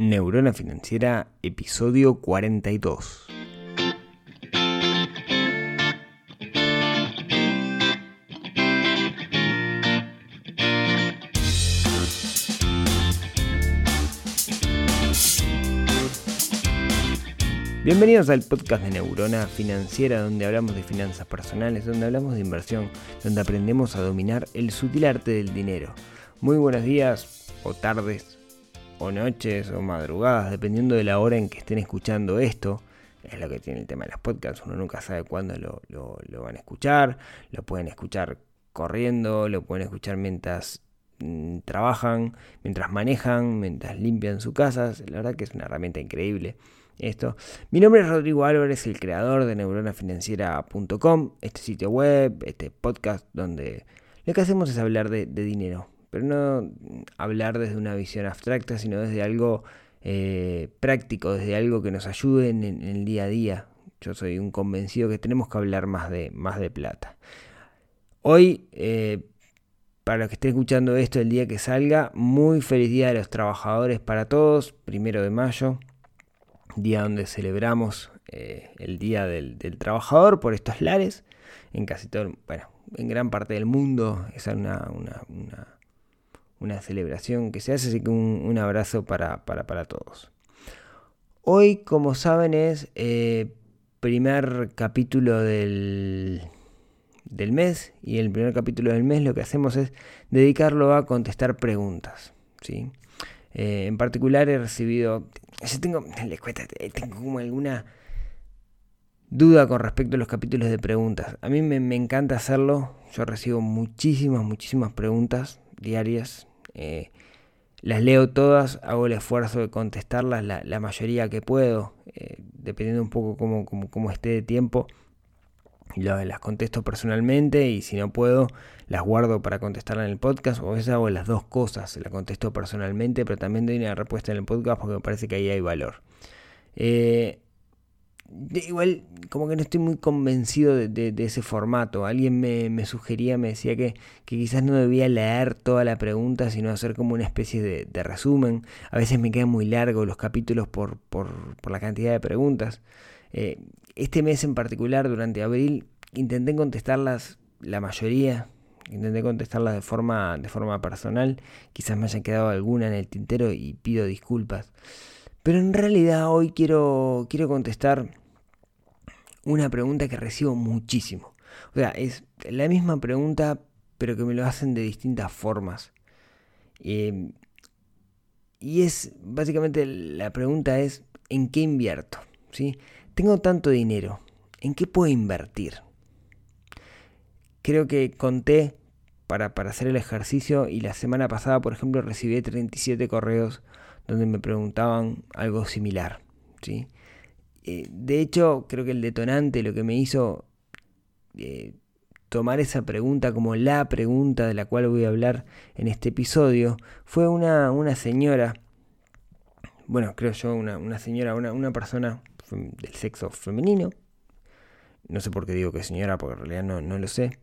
Neurona Financiera, episodio 42. Bienvenidos al podcast de Neurona Financiera, donde hablamos de finanzas personales, donde hablamos de inversión, donde aprendemos a dominar el sutil arte del dinero. Muy buenos días o tardes o noches o madrugadas, dependiendo de la hora en que estén escuchando esto. Es lo que tiene el tema de los podcasts, uno nunca sabe cuándo lo, lo van a escuchar, lo pueden escuchar corriendo, lo pueden escuchar mientras mm, trabajan, mientras manejan, mientras limpian sus casas. La verdad que es una herramienta increíble esto. Mi nombre es Rodrigo Álvarez, el creador de neuronafinanciera.com, este sitio web, este podcast donde lo que hacemos es hablar de, dinero, pero no hablar desde una visión abstracta, sino desde algo eh, práctico, desde algo que nos ayude en, el día a día. Yo soy un convencido que tenemos que hablar más de, más de plata. Hoy, eh, para los que estén escuchando esto el día que salga, muy feliz día de los trabajadores para todos, primero de mayo día donde celebramos eh, el Día del, Trabajador por estos lares. En casi todo, bueno, en gran parte del mundo es una, una, celebración que se hace, así que un, abrazo para, para, todos. Hoy, como saben, es eh, primer capítulo del, del mes y el primer capítulo del mes lo que hacemos es dedicarlo a contestar preguntas. ¿sí? Eh, en particular he recibido, yo tengo, les eh, tengo como alguna duda con respecto a los capítulos de preguntas. A mí me, encanta hacerlo, yo recibo muchísimas, muchísimas preguntas diarias. Eh, las leo todas, hago el esfuerzo de contestarlas la, mayoría que puedo, dependiendo un poco cómo, cómo esté de tiempo las contesto personalmente y si no puedo las guardo para contestarla en el podcast o a veces hago las dos cosas, la contesto personalmente pero también doy una respuesta en el podcast porque me parece que ahí hay valor. Eh, igual como que no estoy muy convencido de, ese formato. Alguien me, sugería, me decía que, quizás no debía leer toda la pregunta, sino hacer como una especie de, resumen. A veces me quedan muy largos los capítulos por, por, por la cantidad de preguntas. Eh, este mes en particular, durante abril, intenté contestarlas la mayoría, intenté contestarlas de forma, de forma personal, quizás me haya quedado alguna en el tintero y pido disculpas. Pero en realidad hoy quiero, quiero contestar una pregunta que recibo muchísimo. O sea, es la misma pregunta, pero que me lo hacen de distintas formas. Eh, y es, básicamente, la pregunta es, ¿en qué invierto? ¿Sí? Tengo tanto dinero, ¿en qué puedo invertir? Creo que conté para, hacer el ejercicio y la semana pasada, por ejemplo, recibí 37 correos donde me preguntaban algo similar. ¿sí? Eh, de hecho, creo que el detonante, lo que me hizo eh, tomar esa pregunta como la pregunta de la cual voy a hablar en este episodio, fue una, una señora, bueno, creo yo, una, una señora, una, una persona del sexo femenino, no sé por qué digo que señora, porque en realidad no, lo sé,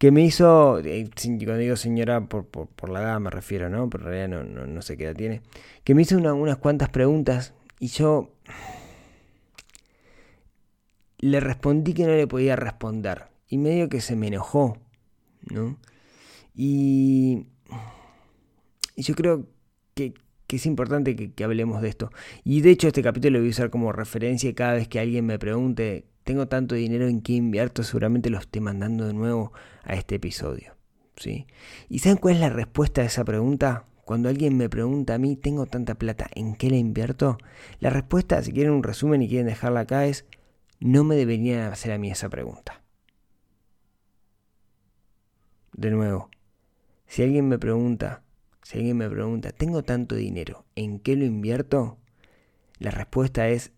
que me hizo, eh, cuando digo señora por, la edad me refiero, ¿no? Pero en realidad no, no, sé qué edad tiene, que me hizo unas cuantas preguntas y yo le respondí que no le podía responder y medio que se me enojó, ¿no? Y, y yo creo que, que es importante que, hablemos de esto. Y de hecho este capítulo lo voy a usar como referencia cada vez que alguien me pregunte, tengo tanto dinero en qué invierto, seguramente lo esté mandando de nuevo a este episodio. ¿sí? ¿Y saben cuál es la respuesta a esa pregunta? Cuando alguien me pregunta a mí, tengo tanta plata, ¿en qué la invierto? La respuesta, si quieren un resumen y quieren dejarla acá, es, no me deberían hacer a mí esa pregunta. De nuevo, si alguien me pregunta, si alguien me pregunta, tengo tanto dinero, ¿en qué lo invierto? La respuesta es,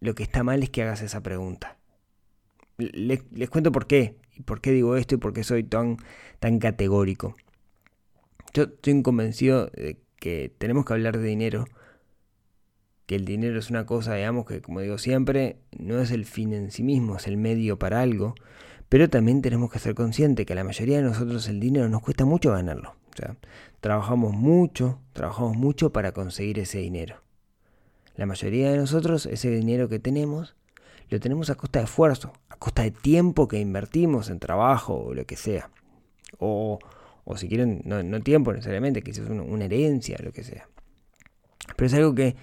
lo que está mal es que hagas esa pregunta. Les, cuento por qué, y por qué digo esto y por qué soy tan, tan categórico. Yo estoy convencido de que tenemos que hablar de dinero, que el dinero es una cosa, digamos, que como digo siempre, no es el fin en sí mismo, es el medio para algo, pero también tenemos que ser conscientes que a la mayoría de nosotros el dinero nos cuesta mucho ganarlo. O sea, trabajamos mucho, trabajamos mucho para conseguir ese dinero. La mayoría de nosotros ese dinero que tenemos lo tenemos a costa de esfuerzo, a costa de tiempo que invertimos en trabajo o lo que sea. O, o si quieren, no, tiempo necesariamente, quizás una, una herencia, lo que sea. Pero es algo que,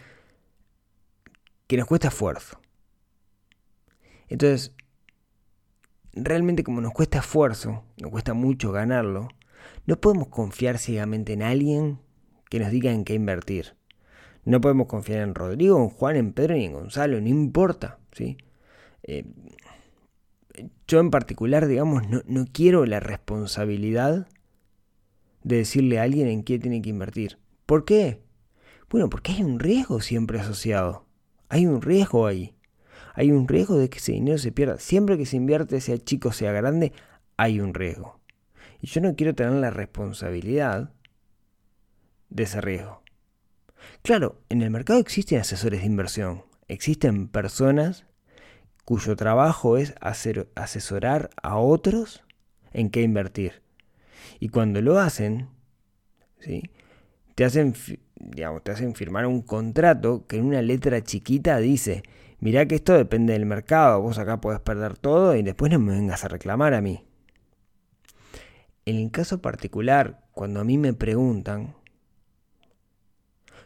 que nos cuesta esfuerzo. Entonces, realmente como nos cuesta esfuerzo, nos cuesta mucho ganarlo, no podemos confiar ciegamente en alguien que nos diga en qué invertir. No podemos confiar en Rodrigo, en Juan, en Pedro ni en Gonzalo, no importa, ¿sí? Yo en particular, digamos, no, no quiero la responsabilidad de decirle a alguien en qué tiene que invertir. ¿Por qué? Bueno, porque hay un riesgo siempre asociado. Hay un riesgo ahí. Hay un riesgo de que ese dinero se pierda. Siempre que se invierte, sea chico, sea grande, hay un riesgo. Y yo no quiero tener la responsabilidad de ese riesgo. Claro, en el mercado existen asesores de inversión. Existen personas cuyo trabajo es hacer, asesorar a otros en qué invertir. Y cuando lo hacen, ¿sí? te, hacen, digamos, te hacen firmar un contrato que en una letra chiquita dice, mirá que esto depende del mercado, vos acá podés perder todo y después no me vengas a reclamar a mí. En el caso particular, cuando a mí me preguntan,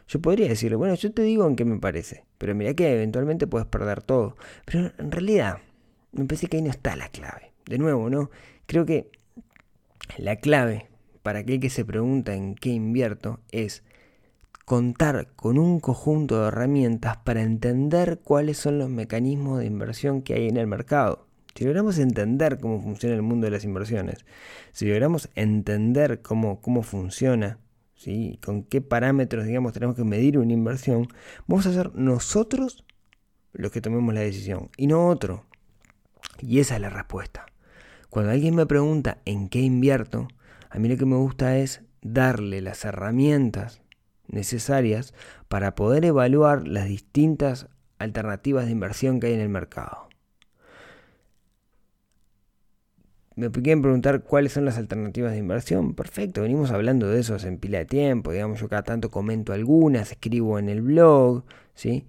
yo podría decirle, bueno, yo te digo en qué me parece, pero mira que eventualmente puedes perder todo. Pero en realidad, me parece que ahí no está la clave. De nuevo, ¿no? Creo que la clave para aquel que se pregunta en qué invierto es contar con un conjunto de herramientas para entender cuáles son los mecanismos de inversión que hay en el mercado. Si logramos entender cómo funciona el mundo de las inversiones, si logramos entender cómo, cómo funciona ¿sí? con qué parámetros digamos, tenemos que medir una inversión, vamos a ser nosotros los que tomemos la decisión y no otro. Y esa es la respuesta. Cuando alguien me pregunta en qué invierto, a mí lo que me gusta es darle las herramientas necesarias para poder evaluar las distintas alternativas de inversión que hay en el mercado. Me quieren preguntar cuáles son las alternativas de inversión. Perfecto, venimos hablando de eso en pila de tiempo. Digamos, yo cada tanto comento algunas, escribo en el blog, ¿sí?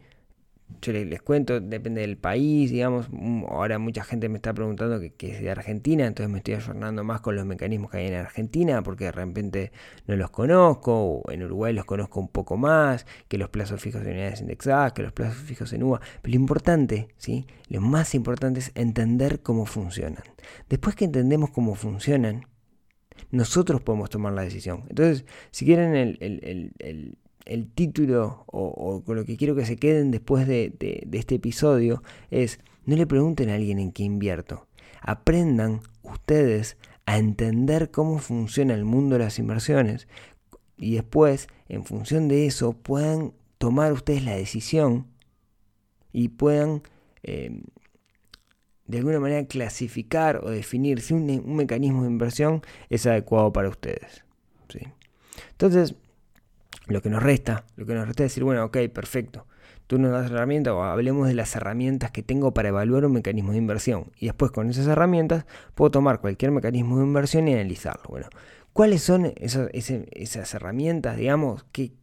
Yo les, cuento, depende del país, digamos, mm, ahora mucha gente me está preguntando que, es de Argentina, entonces me estoy ayornando más con los mecanismos que hay en Argentina, porque de repente no los conozco, o en Uruguay los conozco un poco más, que los plazos fijos de unidades indexadas, que los plazos fijos en UVA, pero lo importante, ¿sí? Lo más importante es entender cómo funcionan. Después que entendemos cómo funcionan, nosotros podemos tomar la decisión. Entonces, si quieren el el título o, con lo que quiero que se queden después de, este episodio es, no le pregunten a alguien en qué invierto. Aprendan ustedes a entender cómo funciona el mundo de las inversiones y después, en función de eso, puedan tomar ustedes la decisión y puedan eh, de alguna manera clasificar o definir si un, mecanismo de inversión es adecuado para ustedes. ¿sí? Entonces, lo que nos resta, lo que nos resta es decir, bueno, ok, perfecto. Tú nos das herramientas o hablemos de las herramientas que tengo para evaluar un mecanismo de inversión. Y después con esas herramientas puedo tomar cualquier mecanismo de inversión y analizarlo. Bueno, ¿cuáles son esas, esas herramientas, digamos? ¿Qué,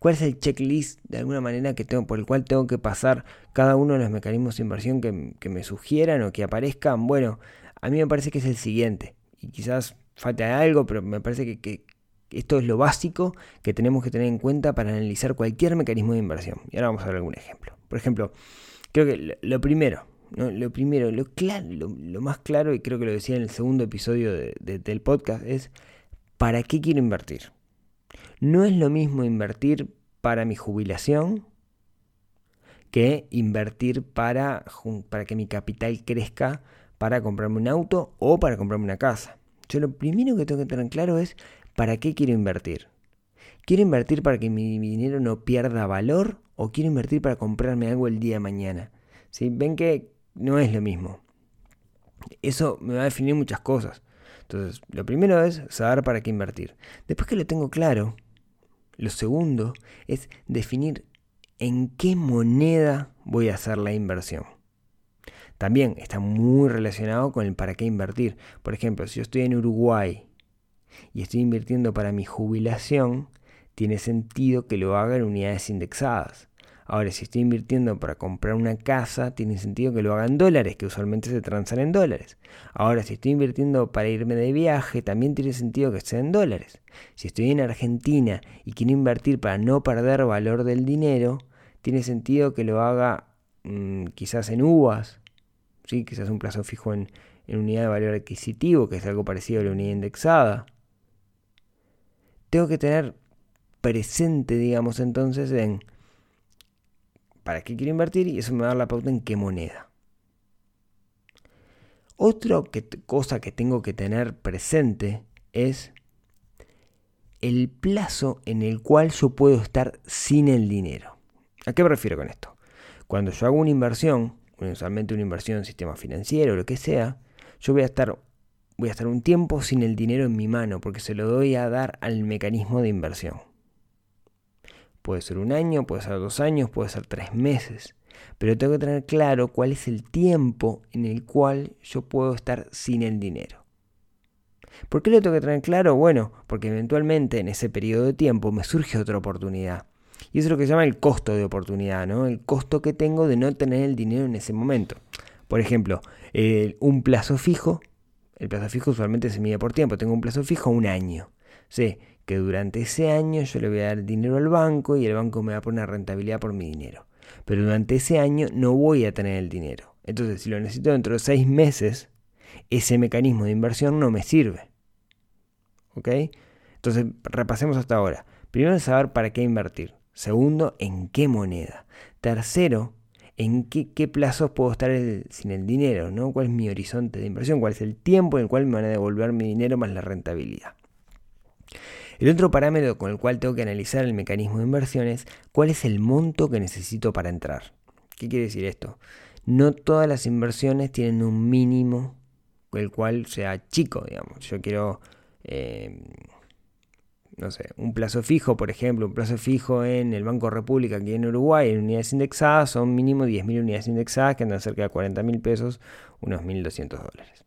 cuál es el checklist de alguna manera que tengo, por el cual tengo que pasar cada uno de los mecanismos de inversión que, que me sugieran o que aparezcan? Bueno, a mí me parece que es el siguiente. Y quizás falta algo, pero me parece que, esto es lo básico que tenemos que tener en cuenta para analizar cualquier mecanismo de inversión. Y ahora vamos a ver algún ejemplo. Por ejemplo, creo que lo primero, lo primero, lo, más claro, y creo que lo decía en el segundo episodio del podcast, es ¿para qué quiero invertir? No es lo mismo invertir para mi jubilación que invertir para, para que mi capital crezca para comprarme un auto o para comprarme una casa. Yo lo primero que tengo que tener claro es ¿Para qué quiero invertir? ¿Quiero invertir para que mi, dinero no pierda valor o quiero invertir para comprarme algo el día de mañana? ¿Sí? Ven que no es lo mismo. Eso me va a definir muchas cosas. Entonces, lo primero es saber para qué invertir. Después que lo tengo claro, lo segundo es definir en qué moneda voy a hacer la inversión. También está muy relacionado con el para qué invertir. Por ejemplo, si yo estoy en Uruguay y estoy invirtiendo para mi jubilación, tiene sentido que lo haga en unidades indexadas. Ahora, si estoy invirtiendo para comprar una casa, tiene sentido que lo haga en dólares, que usualmente se transan en dólares. Ahora, si estoy invirtiendo para irme de viaje, también tiene sentido que sea en dólares. Si estoy en Argentina y quiero invertir para no perder valor del dinero, tiene sentido que lo haga mm, quizás en uvas, ¿sí? quizás un plazo fijo en, en unidad de valor adquisitivo, que es algo parecido a la unidad indexada. Tengo que tener presente, digamos, entonces en para qué quiero invertir y eso me va a dar la pauta en qué moneda. Otra cosa que tengo que tener presente es el plazo en el cual yo puedo estar sin el dinero. ¿A qué me refiero con esto? Cuando yo hago una inversión, usualmente una inversión en sistema financiero o lo que sea, yo voy a estar voy a estar un tiempo sin el dinero en mi mano porque se lo doy a dar al mecanismo de inversión. Puede ser un año, puede ser dos años, puede ser tres meses. Pero tengo que tener claro cuál es el tiempo en el cual yo puedo estar sin el dinero. ¿Por qué lo tengo que tener claro? Bueno, porque eventualmente en ese periodo de tiempo me surge otra oportunidad. Y eso es lo que se llama el costo de oportunidad, ¿no? El costo que tengo de no tener el dinero en ese momento. Por ejemplo, un plazo fijo. El plazo fijo usualmente se mide por tiempo. Tengo un plazo fijo un año. Sí, que durante ese año yo le voy a dar dinero al banco y el banco me va a poner rentabilidad por mi dinero. Pero durante ese año no voy a tener el dinero. Entonces, si lo necesito dentro de seis meses, ese mecanismo de inversión no me sirve. ¿Ok? Entonces, repasemos hasta ahora. Primero, saber para qué invertir. Segundo, en qué moneda. Tercero, en qué, plazos puedo estar sin el dinero, ¿no? ¿Cuál es mi horizonte de inversión? ¿Cuál es el tiempo en el cual me van a devolver mi dinero más la rentabilidad? El otro parámetro con el cual tengo que analizar el mecanismo de inversión es cuál es el monto que necesito para entrar. ¿Qué quiere decir esto? No todas las inversiones tienen un mínimo el cual sea chico, digamos. Yo quiero, eh, no sé, un plazo fijo, por ejemplo, un plazo fijo en el Banco República aquí en Uruguay, en unidades indexadas, son mínimo 10.000 unidades indexadas que andan cerca de 40.000 pesos, unos 1.200 dólares.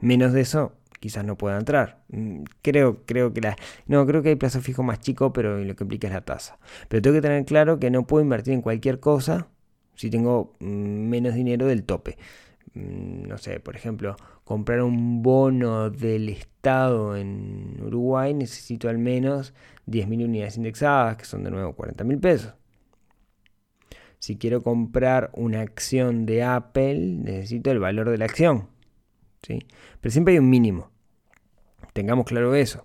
Menos de eso, quizás no pueda entrar. Mm, creo, creo que la. No, creo que hay plazo fijo más chico, pero lo que implica es la tasa. Pero tengo que tener claro que no puedo invertir en cualquier cosa si tengo mm, menos dinero del tope. Mm, no sé, por ejemplo, comprar un bono del Estado en Uruguay necesito al menos 10.000 unidades indexadas, que son de nuevo 40 mil pesos. Si quiero comprar una acción de Apple, necesito el valor de la acción. ¿sí? Pero siempre hay un mínimo. Tengamos claro eso.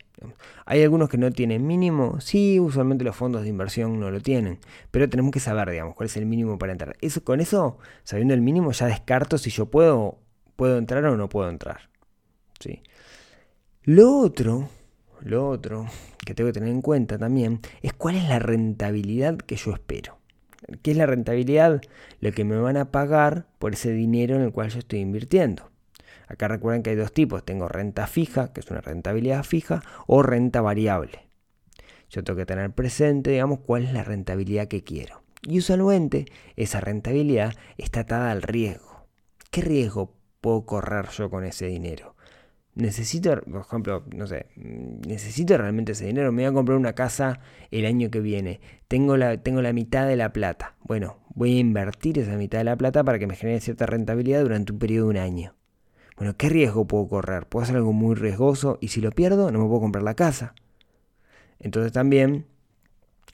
Hay algunos que no tienen mínimo, sí, usualmente los fondos de inversión no lo tienen, pero tenemos que saber, digamos, cuál es el mínimo para entrar. Eso, con eso, sabiendo el mínimo, ya descarto si yo puedo, puedo entrar o no puedo entrar. ¿sí? Lo otro, lo otro que tengo que tener en cuenta también es cuál es la rentabilidad que yo espero. ¿Qué es la rentabilidad? Lo que me van a pagar por ese dinero en el cual yo estoy invirtiendo. Acá recuerden que hay dos tipos. Tengo renta fija, que es una rentabilidad fija, o renta variable. Yo tengo que tener presente, digamos, cuál es la rentabilidad que quiero. Y usualmente esa rentabilidad está atada al riesgo. ¿Qué riesgo puedo correr yo con ese dinero? Necesito, por ejemplo, no sé, necesito realmente ese dinero. Me voy a comprar una casa el año que viene. Tengo la, tengo la mitad de la plata. Bueno, voy a invertir esa mitad de la plata para que me genere cierta rentabilidad durante un periodo de un año. Bueno, ¿qué riesgo puedo correr? Puedo hacer algo muy riesgoso y si lo pierdo no me puedo comprar la casa. Entonces también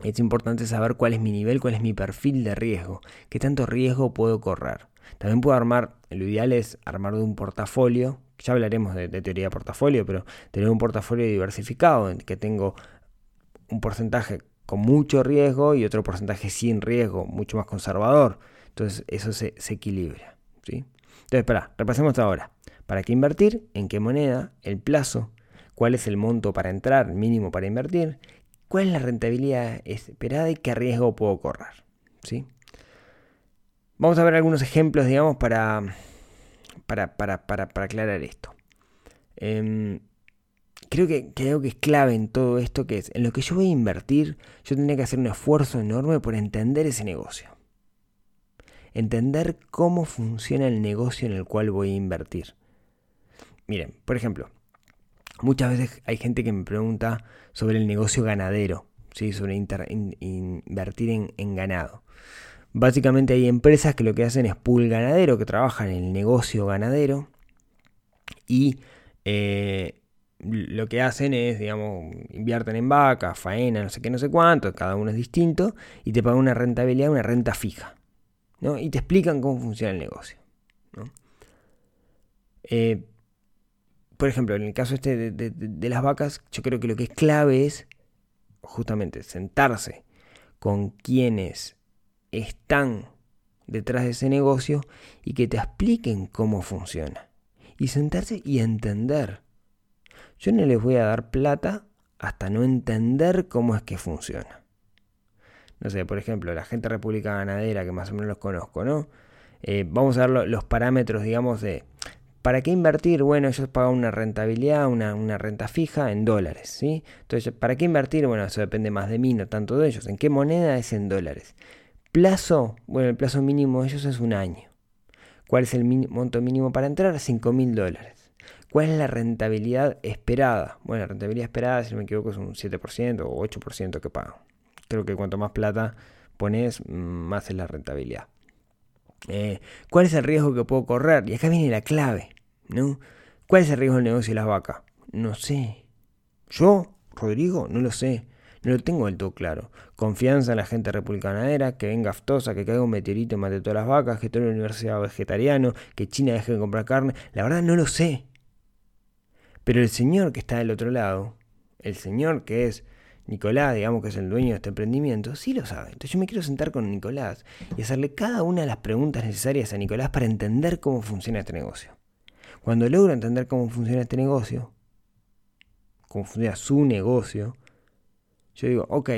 es importante saber cuál es mi nivel, cuál es mi perfil de riesgo, qué tanto riesgo puedo correr. También puedo armar, lo ideal es armar de un portafolio, ya hablaremos de, teoría de portafolio, pero tener un portafolio diversificado en que tengo un porcentaje con mucho riesgo y otro porcentaje sin riesgo, mucho más conservador. Entonces eso se, se equilibra. ¿sí? Entonces, espera, repasemos hasta ahora. ¿Para qué invertir? ¿En qué moneda? ¿El plazo? ¿Cuál es el monto para entrar? ¿Mínimo para invertir? ¿Cuál es la rentabilidad esperada y qué riesgo puedo correr? ¿Sí? Vamos a ver algunos ejemplos, digamos, para, para, para, para, aclarar esto. Em, creo que, que, algo que es clave en todo esto, que es, en lo que yo voy a invertir, yo tendría que hacer un esfuerzo enorme por entender ese negocio entender cómo funciona el negocio en el cual voy a invertir. Miren, por ejemplo, muchas veces hay gente que me pregunta sobre el negocio ganadero, ¿sí? sobre invertir en, ganado. Básicamente hay empresas que lo que hacen es pool ganadero, que trabajan en el negocio ganadero y eh, lo que hacen es, digamos, invierten en vacas, faena, no sé qué, no sé cuánto, cada uno es distinto y te pagan una rentabilidad, una renta fija. ¿no? Y te explican cómo funciona el negocio. Eh, por ejemplo, en el caso este de, las vacas, yo creo que lo que es clave es justamente sentarse con quienes están detrás de ese negocio y que te expliquen cómo funciona. Y sentarse y entender. Yo no les voy a dar plata hasta no entender cómo es que funciona. No sé, por ejemplo, la gente república ganadera, que más o menos los conozco, ¿no? Eh, vamos a ver los parámetros, digamos, de ¿Para qué invertir? Bueno, ellos pagan una rentabilidad, una, renta fija en dólares, ¿sí? Entonces, ¿para qué invertir? Bueno, eso depende más de mí, no tanto de ellos. ¿En qué moneda es en dólares? Plazo, bueno, el plazo mínimo de ellos es un año. ¿Cuál es el monto mínimo para entrar? 5 mil dólares. ¿Cuál es la rentabilidad esperada? Bueno, la rentabilidad esperada, si no me equivoco, es un 7% o 8% que pagan. Creo que cuanto más plata pones, más es la rentabilidad. Eh, ¿Cuál es el riesgo que puedo correr? Y acá viene la clave. ¿No? ¿Cuál es el riesgo del negocio de las vacas? No sé. Yo, Rodrigo, no lo sé. No lo tengo del todo claro. Confianza en la gente republicanadera, que venga aftosa, que caiga un meteorito y mate todas las vacas, que toda la universidad vegetariano, que China deje de comprar carne. La verdad no lo sé. Pero el señor que está del otro lado, el señor que es Nicolás, digamos que es el dueño de este emprendimiento, sí lo sabe. Entonces yo me quiero sentar con Nicolás y hacerle cada una de las preguntas necesarias a Nicolás para entender cómo funciona este negocio. Cuando logro entender cómo funciona este negocio, cómo funciona su negocio, yo digo, ok,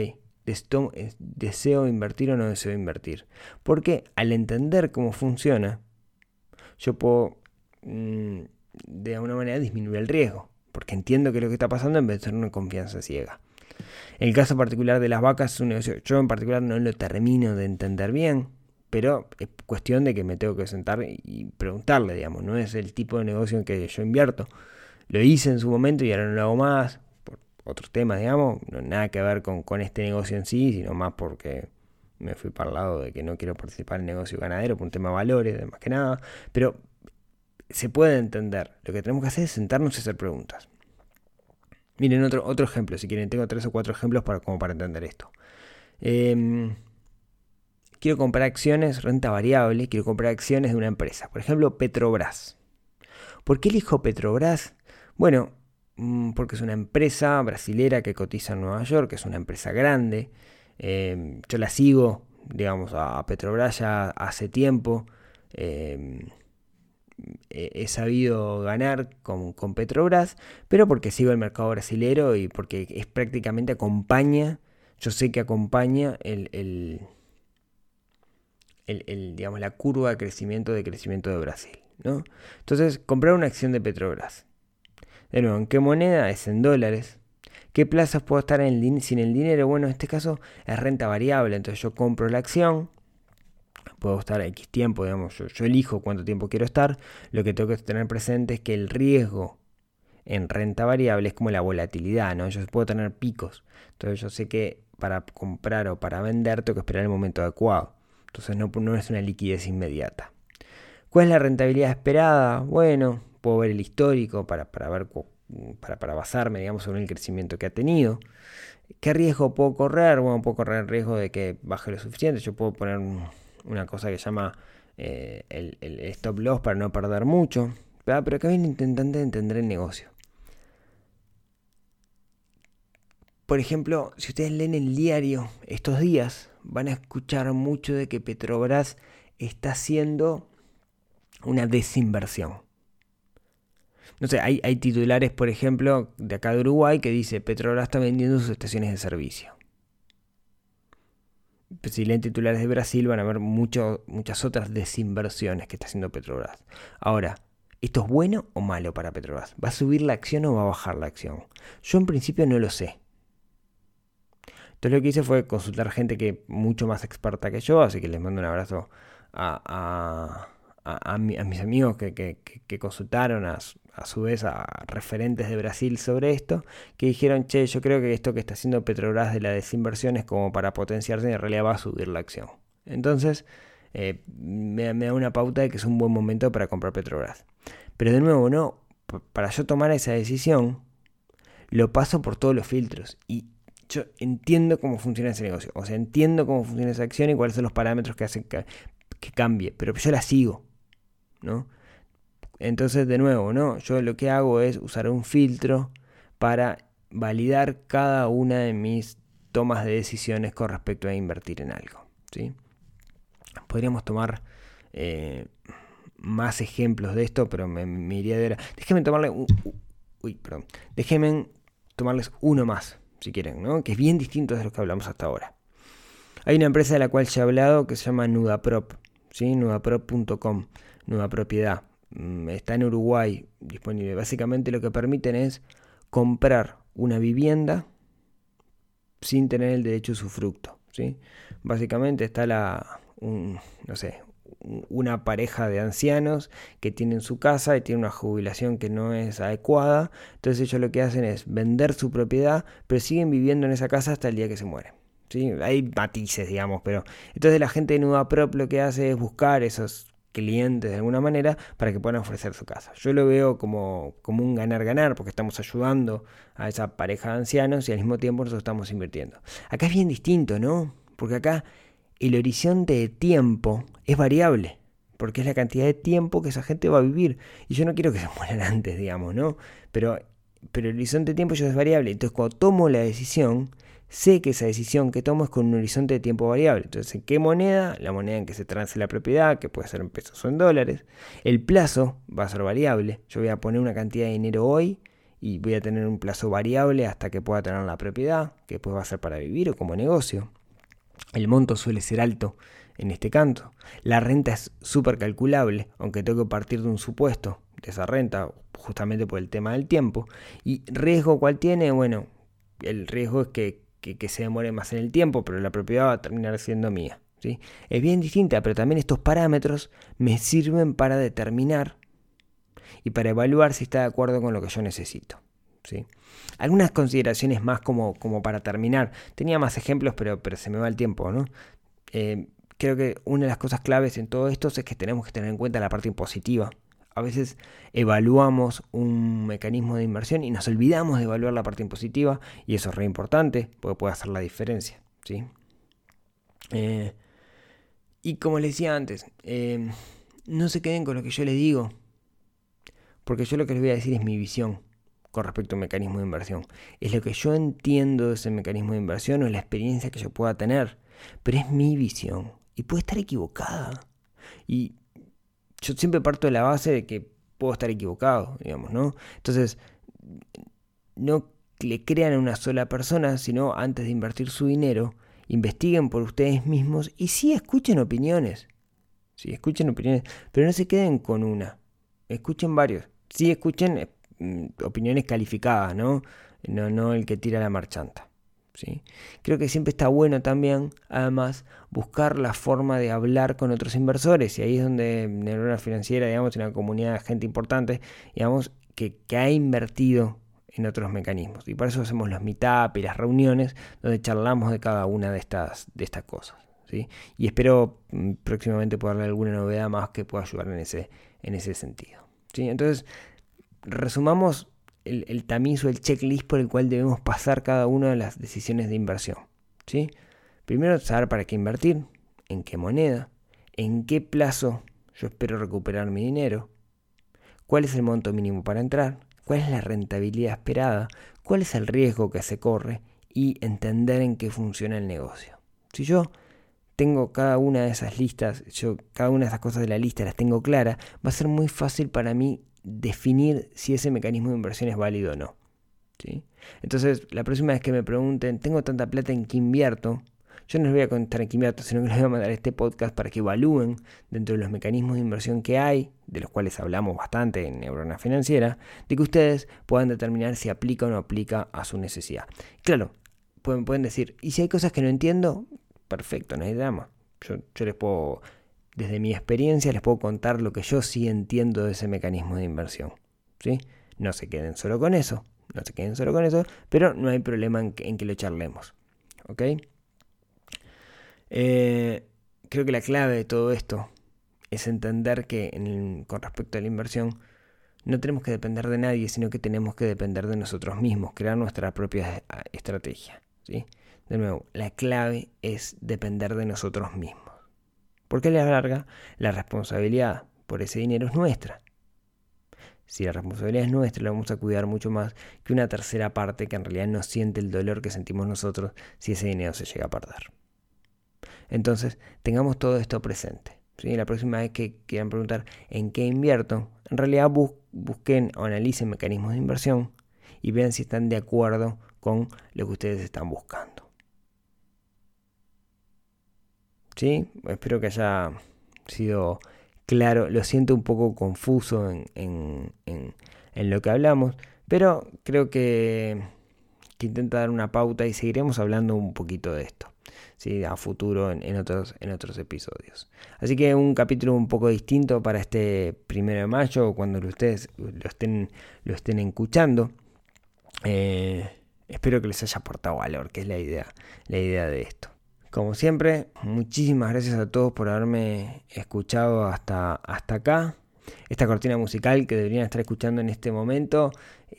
deseo invertir o no deseo invertir. Porque al entender cómo funciona, yo puedo mm, de alguna manera disminuir el riesgo. Porque entiendo que lo que está pasando en vez de ser una confianza ciega. El caso particular de las vacas, es un negocio, yo en particular no lo termino de entender bien pero es cuestión de que me tengo que sentar y preguntarle, digamos, no es el tipo de negocio en que yo invierto. Lo hice en su momento y ahora no lo hago más, por otros temas, digamos, no nada que ver con, con este negocio en sí, sino más porque me fui para lado de que no quiero participar en el negocio ganadero por un tema de valores, más que nada, pero se puede entender. Lo que tenemos que hacer es sentarnos y hacer preguntas. Miren otro, otro ejemplo, si quieren, tengo tres o cuatro ejemplos para, como para entender esto. Eh, quiero comprar acciones, renta variable, quiero comprar acciones de una empresa. Por ejemplo, Petrobras. ¿Por qué elijo Petrobras? Bueno, mm, porque es una empresa brasilera que cotiza en Nueva York, que es una empresa grande. Em, yo la sigo, digamos, a Petrobras ya hace tiempo. Em, he sabido ganar con, Petrobras, pero porque sigo el mercado brasilero y porque es prácticamente acompaña, yo sé que acompaña el, digamos, la curva de crecimiento de crecimiento de Brasil. ¿no? Entonces, comprar una acción de Petrobras. De nuevo, ¿en qué moneda? Es en dólares. ¿Qué plazas puedo estar en sin el dinero? Bueno, en este caso es renta variable. Entonces yo compro la acción. Puedo estar X tiempo, digamos, yo, yo elijo cuánto tiempo quiero estar. Lo que tengo que tener presente es que el riesgo en renta variable es como la volatilidad, ¿no? Yo puedo tener picos. Entonces yo sé que para comprar o para vender tengo que esperar el momento adecuado. Entonces no, es una liquidez inmediata. ¿Cuál es la rentabilidad esperada? Bueno, puedo ver el histórico para, ver para, basarme, digamos, sobre el crecimiento que ha tenido. ¿Qué riesgo puedo correr? Bueno, puedo correr el riesgo de que baje lo suficiente. Yo puedo poner una cosa que llama eh, el, stop loss para no perder mucho. Pero acá viene intentando entender el negocio. Por ejemplo, si ustedes leen el diario estos días, van a escuchar mucho de que Petrobras está haciendo una desinversión. No sé, hay, titulares, por ejemplo, de acá de Uruguay que dice Petrobras está vendiendo sus estaciones de servicio. Pues si leen titulares de Brasil van a ver muchas otras desinversiones que está haciendo Petrobras. Ahora, ¿esto es bueno o malo para Petrobras? ¿Va a subir la acción o va a bajar la acción? Yo en principio no lo sé. Entonces lo que hice fue consultar gente que mucho más experta que yo, así que les mando un abrazo a, mis amigos que, consultaron a, su vez a referentes de Brasil sobre esto, que dijeron, che, yo creo que esto que está haciendo Petrobras de la desinversión es como para potenciarse y en realidad va a subir la acción. Entonces, eh, me, da una pauta de que es un buen momento para comprar Petrobras. Pero de nuevo, no, para yo tomar esa decisión, lo paso por todos los filtros y yo entiendo cómo funciona ese negocio, o sea, entiendo cómo funciona esa acción y cuáles son los parámetros que hacen que, cambie, pero yo la sigo, ¿no? Entonces, de nuevo, ¿no? Yo lo que hago es usar un filtro para validar cada una de mis tomas de decisiones con respecto a invertir en algo, ¿sí? Podríamos tomar eh, más ejemplos de esto, pero me, iría de... Déjenme tomarle un... Uy, perdón. Déjenme tomarles uno más, si quieren, ¿no? Que es bien distinto de lo que hablamos hasta ahora. Hay una empresa de la cual ya he hablado que se llama Nudaprop, ¿sí? Nudaprop.com, Nuda Propiedad. Mm, está en Uruguay disponible. Básicamente lo que permiten es comprar una vivienda sin tener el derecho a usufructo, ¿sí? Básicamente está la, no sé, una pareja de ancianos que tienen su casa y tienen una jubilación que no es adecuada. Entonces ellos lo que hacen es vender su propiedad, pero siguen viviendo en esa casa hasta el día que se mueren. ¿sí? Hay matices, digamos, pero entonces la gente de Nuda Prop lo que hace es buscar esos clientes de alguna manera para que puedan ofrecer su casa. Yo lo veo como, como un ganar-ganar porque estamos ayudando a esa pareja de ancianos y al mismo tiempo nosotros estamos invirtiendo. Acá es bien distinto, ¿no? Porque acá el horizonte de tiempo es variable, porque es la cantidad de tiempo que esa gente va a vivir. Y yo no quiero que se mueran antes, digamos, ¿no? Pero, pero el horizonte de tiempo ya es variable. Entonces, cuando tomo la decisión, sé que esa decisión que tomo es con un horizonte de tiempo variable. Entonces, ¿en qué moneda? La moneda en que se trance la propiedad, que puede ser en pesos o en dólares. El plazo va a ser variable. Yo voy a poner una cantidad de dinero hoy y voy a tener un plazo variable hasta que pueda tener la propiedad, que después va a ser para vivir o como negocio. El monto suele ser alto en este canto. La renta es súper calculable, aunque tengo que partir de un supuesto de esa renta, justamente por el tema del tiempo. ¿Y riesgo cuál tiene? Bueno, el riesgo es que, se demore más en el tiempo, pero la propiedad va a terminar siendo mía. ¿sí? Es bien distinta, pero también estos parámetros me sirven para determinar y para evaluar si está de acuerdo con lo que yo necesito. Algunas consideraciones más como, como para terminar. Tenía más ejemplos, pero, pero se me va el tiempo, ¿no? Eh, creo que una de las cosas claves en todo esto es que tenemos que tener en cuenta la parte impositiva. A veces evaluamos un mecanismo de inversión y nos olvidamos de evaluar la parte impositiva y eso es re importante porque puede hacer la diferencia. ¿sí? Eh, y como les decía antes, eh, no se queden con lo que yo les digo, porque yo lo que les voy a decir es mi visión con respecto al mecanismo de inversión. Es lo que yo entiendo de ese mecanismo de inversión o la experiencia que yo pueda tener. Pero es mi visión y puede estar equivocada. Y yo siempre parto de la base de que puedo estar equivocado, digamos, ¿no? Entonces, no le crean a una sola persona, sino antes de invertir su dinero, investiguen por ustedes mismos y sí escuchen opiniones. Sí, escuchen opiniones, pero no se queden con una. Escuchen varios. Sí, escuchen opiniones calificadas, ¿no? ¿no? No el que tira la marchanta. ¿sí? Creo que siempre está bueno también, además, buscar la forma de hablar con otros inversores. Y ahí es donde Neurona Financiera, digamos, tiene una comunidad de gente importante, digamos, que, que ha invertido en otros mecanismos. Y por eso hacemos los meetup y las reuniones donde charlamos de cada una de estas, de estas cosas. ¿sí? Y espero mm, próximamente poder alguna novedad más que pueda ayudar en ese, en ese sentido. ¿sí? Entonces, resumamos el, tamiz o el checklist por el cual debemos pasar cada una de las decisiones de inversión. ¿sí? Primero, saber para qué invertir, en qué moneda, en qué plazo yo espero recuperar mi dinero, cuál es el monto mínimo para entrar, cuál es la rentabilidad esperada, cuál es el riesgo que se corre y entender en qué funciona el negocio. Si yo tengo cada una de esas listas, yo cada una de esas cosas de la lista las tengo clara, va a ser muy fácil para mí definir si ese mecanismo de inversión es válido o no. ¿sí? Entonces, la próxima vez que me pregunten, tengo tanta plata en qué invierto, yo no les voy a contar en qué invierto, sino que les voy a mandar este podcast para que evalúen dentro de los mecanismos de inversión que hay, de los cuales hablamos bastante en Neurona Financiera, de que ustedes puedan determinar si aplica o no aplica a su necesidad. Claro, pueden, pueden decir, ¿y si hay cosas que no entiendo? Perfecto, no hay drama. Yo, yo les puedo desde mi experiencia les puedo contar lo que yo sí entiendo de ese mecanismo de inversión. ¿sí? No se queden solo con eso, no se queden solo con eso, pero no hay problema en que, lo charlemos. ¿ok? Eh, creo que la clave de todo esto es entender que con respecto a la inversión no tenemos que depender de nadie, sino que tenemos que depender de nosotros mismos, crear nuestra propia estrategia. ¿sí? De nuevo, la clave es depender de nosotros mismos. Porque a la larga, la responsabilidad por ese dinero es nuestra. Si la responsabilidad es nuestra, la vamos a cuidar mucho más que una tercera parte que en realidad no siente el dolor que sentimos nosotros si ese dinero se llega a perder. Entonces, tengamos todo esto presente. La próxima vez que quieran preguntar en qué invierto, en realidad busquen o analicen mecanismos de inversión y vean si están de acuerdo con lo que ustedes están buscando. ¿Sí? Espero que haya sido claro. Lo siento un poco confuso en, lo que hablamos, pero creo que, que intenta dar una pauta y seguiremos hablando un poquito de esto a futuro en, otros, en otros episodios. Así que un capítulo un poco distinto para este primero de mayo, cuando ustedes lo estén, lo estén escuchando. Eh, espero que les haya aportado valor, que es la idea, la idea de esto. Como siempre, muchísimas gracias a todos por haberme escuchado hasta, hasta acá. Esta cortina musical que deberían estar escuchando en este momento,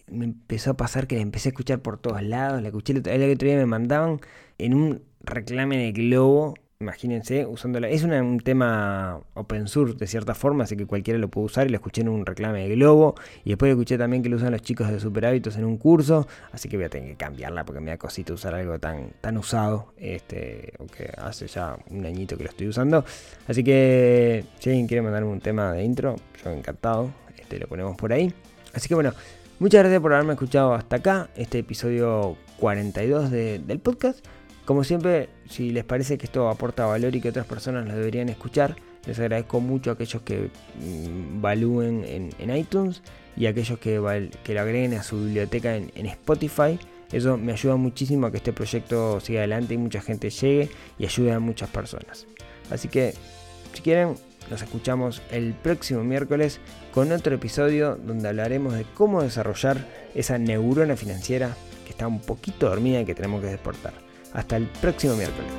me empezó a pasar que la empecé a escuchar por todos lados. La escuché el otro día me mandaban en un reclamen el globo, imagínense, usándola. Es un tema open source de cierta forma, así que cualquiera lo puede usar y lo escuché en un reclame de globo. Y después escuché también que lo usan los chicos de Super Hábitos en un curso, así que voy a tener que cambiarla porque me da cosita usar algo tan, tan usado, este, hace ya un añito que lo estoy usando. Así que si alguien quiere mandarme un tema de intro, yo encantado, este, lo ponemos por ahí. Así que bueno, muchas gracias por haberme escuchado hasta acá, este episodio 42 del podcast. Como siempre, si les parece que esto aporta valor y que otras personas lo deberían escuchar, les agradezco mucho a aquellos que mm, valúen en, iTunes y a aquellos que, lo agreguen a su biblioteca en, Spotify. Eso me ayuda muchísimo a que este proyecto siga adelante y mucha gente llegue y ayude a muchas personas. Así que, si quieren, nos escuchamos el próximo miércoles con otro episodio donde hablaremos de cómo desarrollar esa neurona financiera que está un poquito dormida y que tenemos que despertar. Hasta el próximo miércoles.